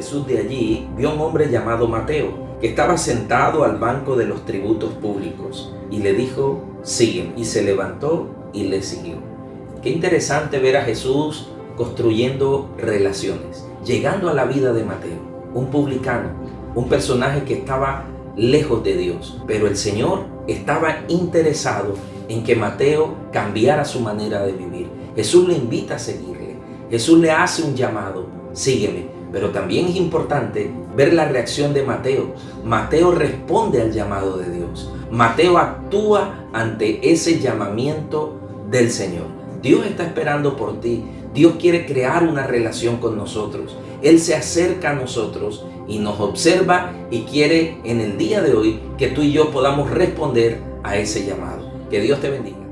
Jesús de allí, vio a un hombre llamado Mateo, que estaba sentado al banco de los tributos públicos, y le dijo, sígueme. Y se levantó y le siguió. Qué interesante ver a Jesús construyendo relaciones, llegando a la vida de Mateo, un publicano, un personaje que estaba lejos de Dios, pero el Señor estaba interesado en que Mateo cambiara su manera de vivir. Jesús le invita a seguirle, Jesús le hace un llamado, sígueme, pero también es importante ver la reacción de Mateo. Mateo responde al llamado de Dios. Mateo actúa ante ese llamamiento del Señor. Dios está esperando por ti. Dios quiere crear una relación con nosotros. Él se acerca a nosotros y nos observa y quiere en el día de hoy que tú y yo podamos responder a ese llamado. Que Dios te bendiga.